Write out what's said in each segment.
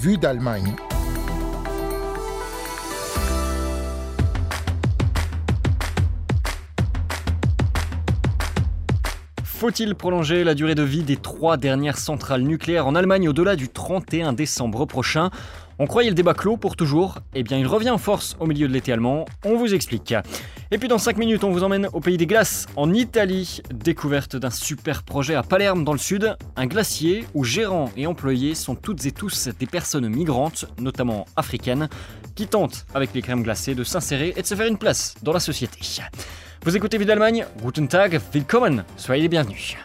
Vue d'Allemagne. Faut-il prolonger la durée de vie des trois dernières centrales nucléaires en Allemagne au-delà du 31 décembre prochain? On croyait le débat clos pour toujours, eh bien il revient en force au milieu de l'été allemand, on vous explique. Et puis dans 5 minutes, on vous emmène au pays des glaces, en Italie, découverte d'un super projet à Palerme dans le sud, un glacier où gérants et employés sont toutes et tous des personnes migrantes, notamment africaines, qui tentent avec les crèmes glacées de s'insérer et de se faire une place dans la société. Vous écoutez Vie d'Allemagne, Guten Tag, Willkommen, soyez les bienvenus.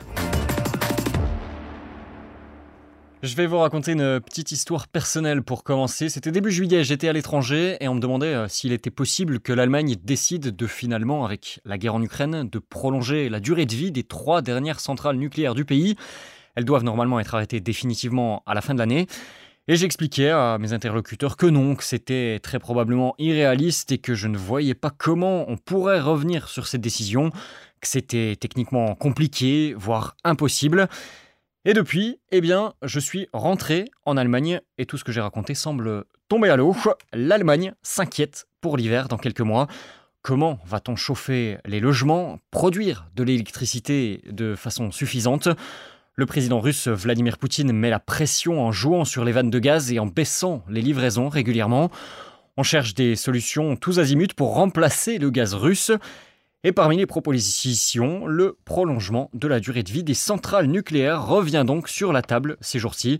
Je vais vous raconter une petite histoire personnelle pour commencer. C'était début juillet, j'étais à l'étranger et on me demandait euh, s'il était possible que l'Allemagne décide de finalement, avec la guerre en Ukraine, de prolonger la durée de vie des trois dernières centrales nucléaires du pays. Elles doivent normalement être arrêtées définitivement à la fin de l'année. Et j'expliquais à mes interlocuteurs que non, que c'était très probablement irréaliste et que je ne voyais pas comment on pourrait revenir sur cette décision, que c'était techniquement compliqué, voire impossible. Et depuis, eh bien, je suis rentré en Allemagne et tout ce que j'ai raconté semble tomber à l'eau. L'Allemagne s'inquiète pour l'hiver dans quelques mois. Comment va-t-on chauffer les logements, produire de l'électricité de façon suffisante? Le président russe Vladimir Poutine met la pression en jouant sur les vannes de gaz et en baissant les livraisons régulièrement. On cherche des solutions tous azimuts pour remplacer le gaz russe. Et parmi les propositions, le prolongement de la durée de vie des centrales nucléaires revient donc sur la table ces jours-ci.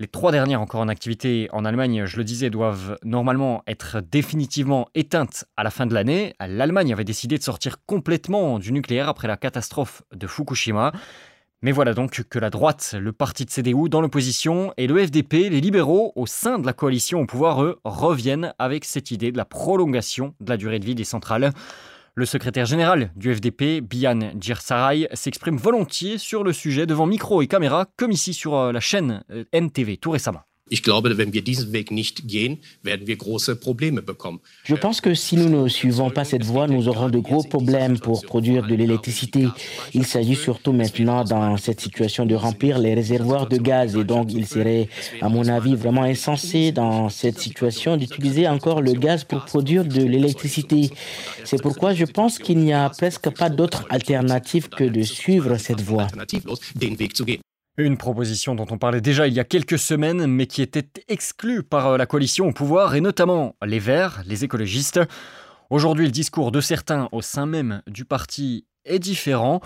Les trois dernières encore en activité en Allemagne, je le disais, doivent normalement être définitivement éteintes à la fin de l'année. L'Allemagne avait décidé de sortir complètement du nucléaire après la catastrophe de Fukushima. Mais voilà donc que la droite, le parti de CDU dans l'opposition et le FDP, les libéraux au sein de la coalition au pouvoir, eux, reviennent avec cette idée de la prolongation de la durée de vie des centrales. Le secrétaire général du FDP, Bian Djirsaray, s'exprime volontiers sur le sujet devant micro et caméra, comme ici sur euh, la chaîne euh, NTV tout récemment. Je pense que si nous ne suivons pas cette voie, nous aurons de gros problèmes pour produire de l'électricité. Il s'agit surtout maintenant dans cette situation de remplir les réservoirs de gaz et donc il serait, à mon avis, vraiment insensé dans cette situation d'utiliser encore le gaz pour produire de l'électricité. C'est pourquoi je pense qu'il n'y a presque pas d'autre alternative que de suivre cette voie. Une proposition dont on parlait déjà il y a quelques semaines, mais qui était exclue par euh, la coalition au pouvoir, et notamment les Verts, les écologistes. Aujourd'hui, le discours de certains au sein même du parti est différent.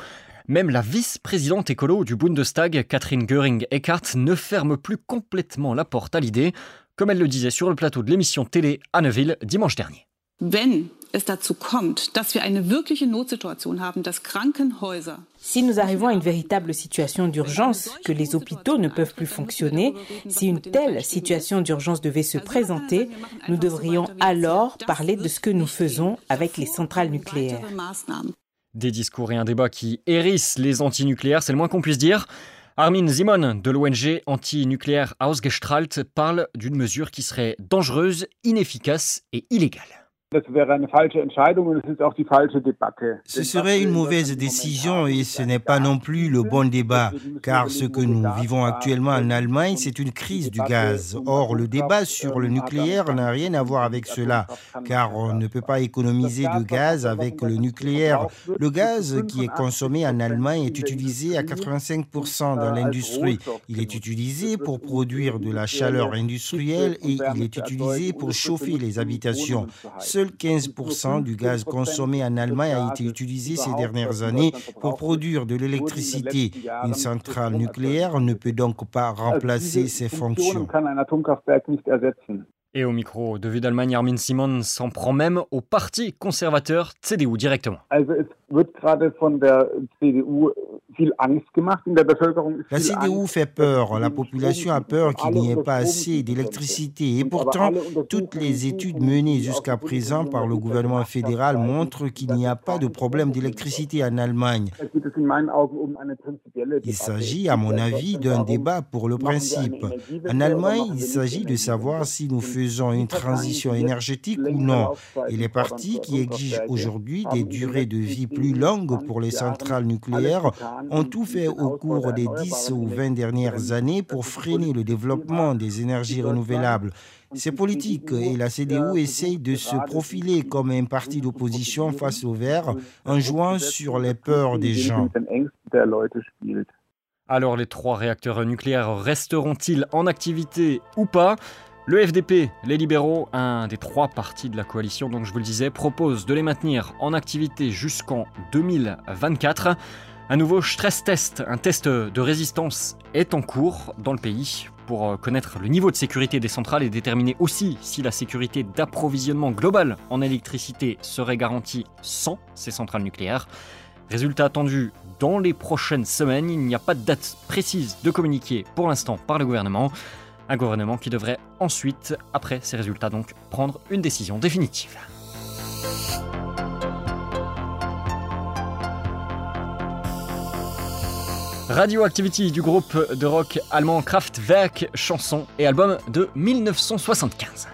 Même la vice-présidente écolo du Bundestag, Catherine Göring-Eckardt, ne ferme plus complètement la porte à l'idée, comme elle le disait sur le plateau de l'émission télé à Neuville dimanche dernier. Si nous arrivons à une véritable situation d'urgence, que les hôpitaux ne peuvent plus fonctionner, si une telle situation d'urgence devait se présenter, nous devrions alors parler de ce que nous faisons avec les centrales nucléaires. Des discours et un débat qui hérissent les antinucléaires, c'est le moins qu'on puisse dire. Armin Simon de l'ONG anti-nucléaire Ausgestrahlt parle d'une mesure qui serait dangereuse, inefficace et illégale. Ce serait une mauvaise décision et ce n'est pas non plus le bon débat, car ce que nous vivons actuellement en Allemagne, c'est une crise du gaz. Or, le débat sur le nucléaire n'a rien à voir avec cela, car on ne peut pas économiser de gaz avec le nucléaire. Le gaz qui est consommé en Allemagne est utilisé à 85% dans l'industrie. Il est utilisé pour produire de la chaleur industrielle et il est utilisé pour chauffer les habitations. Seul 15% du gaz consommé en Allemagne a été utilisé ces dernières années pour produire de l'électricité. Une centrale nucléaire ne peut donc pas remplacer ces fonctions. Et au micro de Vue d'Allemagne, Armin Simon s'en prend même au parti conservateur CDU directement. La CDU fait peur, la population a peur qu'il n'y ait pas assez d'électricité. Et pourtant toutes les études menées jusqu'à présent par le gouvernement fédéral montrent qu'il n'y a pas de problème d'électricité en Allemagne. Il s'agit à mon avis d'un débat pour le principe. En Allemagne, il s'agit de savoir si nous faisons une transition énergétique ou non. Et les partis qui exigent aujourd'hui des durées de vie plus longues pour les centrales nucléaires ont tout fait au cours des 10 ou 20 dernières années pour freiner le développement des énergies renouvelables. Ces politiques et la CDU essayent de se profiler comme un parti d'opposition face aux Verts en jouant sur les peurs des gens. Alors les trois réacteurs nucléaires resteront-ils en activité ou pas? Le FDP, les libéraux, un des trois partis de la coalition, donc je vous le disais, propose de les maintenir en activité jusqu'en 2024. Un nouveau stress test, un test de résistance, est en cours dans le pays pour euh, connaître le niveau de sécurité des centrales et déterminer aussi si la sécurité d'approvisionnement global en électricité serait garantie sans ces centrales nucléaires. Résultat attendu dans les prochaines semaines, il n'y a pas de date précise de communiquer pour l'instant par le gouvernement. Un gouvernement qui devrait ensuite, après ces résultats donc, prendre une décision définitive. Radioactivity du groupe de rock allemand Kraftwerk, chanson et album de 1975.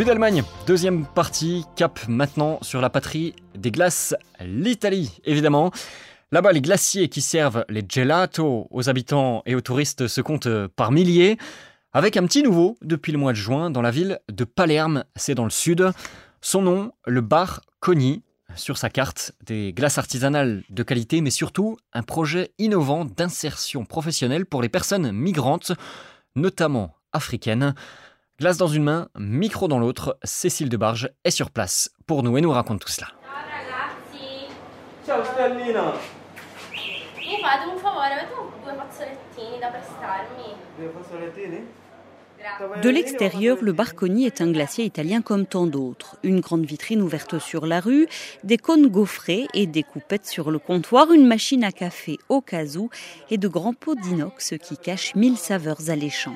Vue d'Allemagne, deuxième partie, cap maintenant sur la patrie des glaces, l'Italie évidemment. Là-bas, les glaciers qui servent les gelato aux habitants et aux touristes se comptent par milliers, avec un petit nouveau depuis le mois de juin dans la ville de Palerme, c'est dans le sud. Son nom, le bar Coni, sur sa carte, des glaces artisanales de qualité, mais surtout un projet innovant d'insertion professionnelle pour les personnes migrantes, notamment africaines. Glace dans une main, micro dans l'autre, Cécile Debarge est sur place pour nous et nous raconte tout cela. Ciao Stellina! Mi fate un favore, avete due fazzolettini da prestarmi? Due fazzolettini? De l'extérieur, le Barconi est un glacier italien comme tant d'autres. Une grande vitrine ouverte sur la rue, des cônes gaufrés et des coupettes sur le comptoir, une machine à café au casou et de grands pots d'inox qui cachent mille saveurs alléchantes.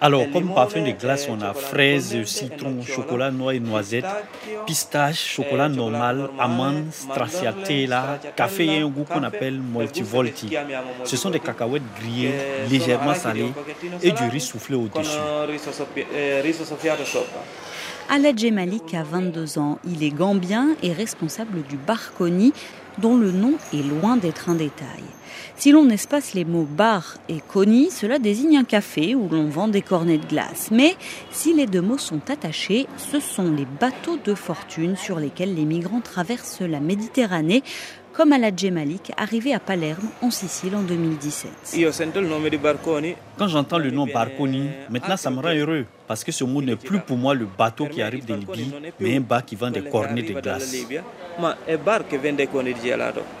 Alors, comme parfum de glace, on a fraises, citron, chocolat noix et noisette, pistache, chocolat normal, amande, stracciatella, café et un goût qu'on appelle multivolti. Ce sont des cacahuètes grillées, légèrement salées et du riz soufflé au-dessus. Aladje Malik a 22 ans. Il est gambien et responsable du Barconi, dont le nom est loin d'être un détail. Si l'on espace les mots bar et coni, cela désigne un café où l'on vend des cornets de glace. Mais si les deux mots sont attachés, ce sont les bateaux de fortune sur lesquels les migrants traversent la Méditerranée comme à la Malik, arrivé à Palerme, en Sicile, en 2017. Quand j'entends le nom Barconi, maintenant ça me rend heureux, parce que ce mot n'est plus pour moi le bateau qui arrive de Libye, mais un bar qui vend des cornets de glace.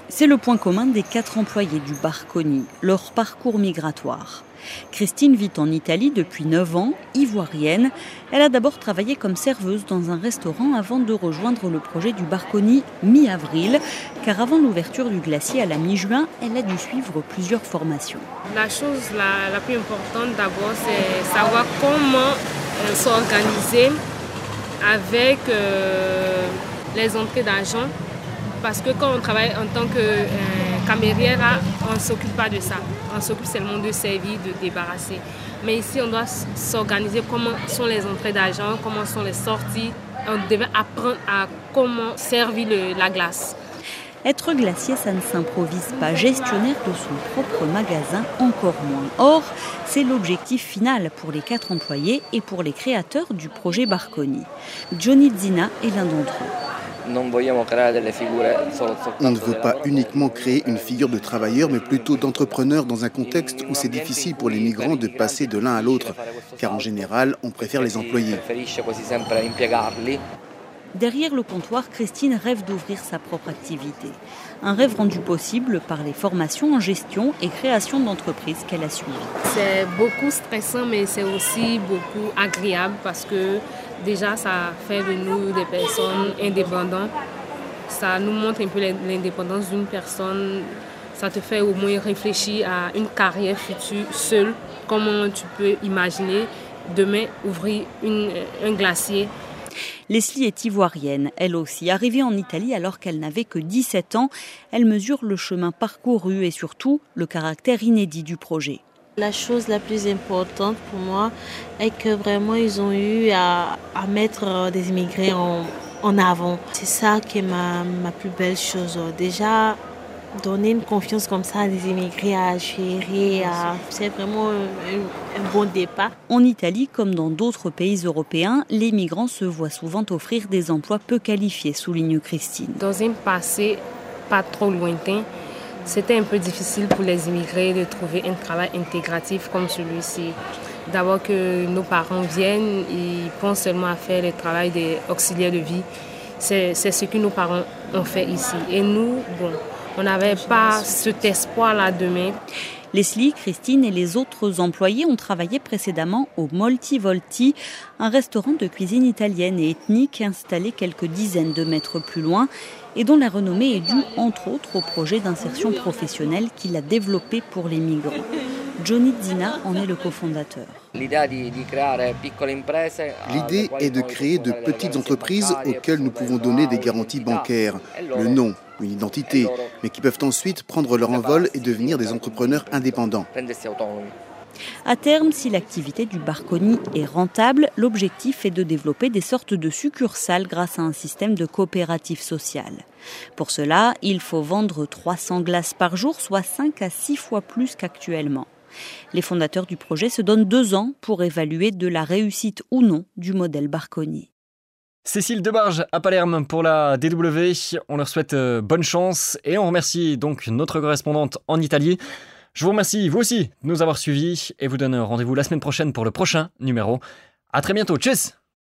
C'est le point commun des quatre employés du Barconi, leur parcours migratoire. Christine vit en Italie depuis 9 ans, ivoirienne. Elle a d'abord travaillé comme serveuse dans un restaurant avant de rejoindre le projet du Barconi mi-avril, car avant l'ouverture du glacier à la mi-juin, elle a dû suivre plusieurs formations. La chose la, plus importante d'abord, c'est savoir comment euh, s'organiser avec euh, les entrées d'argent parce que quand on travaille en tant que euh, camérière, on ne s'occupe pas de ça. On s'occupe seulement de servir, de débarrasser. Mais ici, on doit s'organiser comment sont les entrées d'argent, comment sont les sorties. On devait apprendre à comment servir la glace. Être glacier, ça ne s'improvise pas. Gestionnaire de son propre magasin, encore moins. Or, c'est l'objectif final pour les quatre employés et pour les créateurs du projet Barconi. Johnny Zina est l'un d'entre eux. On ne veut pas uniquement créer une figure de travailleur, mais plutôt d'entrepreneur dans un contexte où c'est difficile pour les migrants de passer de l'un à l'autre, car en général, on préfère les employer. Derrière le comptoir, Christine rêve d'ouvrir sa propre activité. Un rêve rendu possible par les formations en gestion et création d'entreprises qu'elle a suivies. C'est beaucoup stressant, mais c'est aussi beaucoup agréable parce que déjà, ça fait de nous des personnes indépendantes. Ça nous montre un peu l'indépendance d'une personne. Ça te fait au moins réfléchir à une carrière future seule. Comment tu peux imaginer demain ouvrir un glacier Leslie est ivoirienne, elle aussi. Arrivée en Italie alors qu'elle n'avait que 17 ans, elle mesure le chemin parcouru et surtout le caractère inédit du projet. La chose la plus importante pour moi est que vraiment ils ont eu à, mettre euh, des immigrés en, avant. C'est ça qui est ma, ma plus belle chose. Déjà, donner une confiance comme ça à des immigrés à gérer, c'est vraiment un, bon départ. En Italie, comme dans d'autres pays européens, les migrants se voient souvent offrir des emplois peu qualifiés, souligne Christine. Dans un passé pas trop lointain, c'était un peu difficile pour les immigrés de trouver un travail intégratif comme celui-ci. D'abord que nos parents viennent, ils pensent seulement à faire le travail des auxiliaires de vie. C'est ce que nos parents ont fait ici. Et nous, bon, on n'avait pas cet espoir-là demain. Leslie, Christine et les autres employés ont travaillé précédemment au Molti Volti, un restaurant de cuisine italienne et ethnique installé quelques dizaines de mètres plus loin et dont la renommée est due entre autres au projet d'insertion professionnelle qu'il a développé pour les migrants. Johnny Zina en est le cofondateur. L'idée est de créer de petites entreprises auxquelles nous pouvons donner des garanties bancaires, le nom, une identité, mais qui peuvent ensuite prendre leur envol et devenir des entrepreneurs indépendants. À terme, si l'activité du Barconi est rentable, l'objectif est de développer des sortes de succursales grâce à un système de coopérative sociale. Pour cela, il faut vendre 300 glaces par jour, soit 5 à 6 fois plus qu'actuellement. Les fondateurs du projet se donnent deux ans pour évaluer de la réussite ou non du modèle Barconi. Cécile Debarge à Palerme pour la DW. On leur souhaite euh, bonne chance et on remercie donc notre correspondante en Italie. Je vous remercie, vous aussi, de nous avoir suivis et vous donne rendez-vous la semaine prochaine pour le prochain numéro. À très bientôt. Tchuss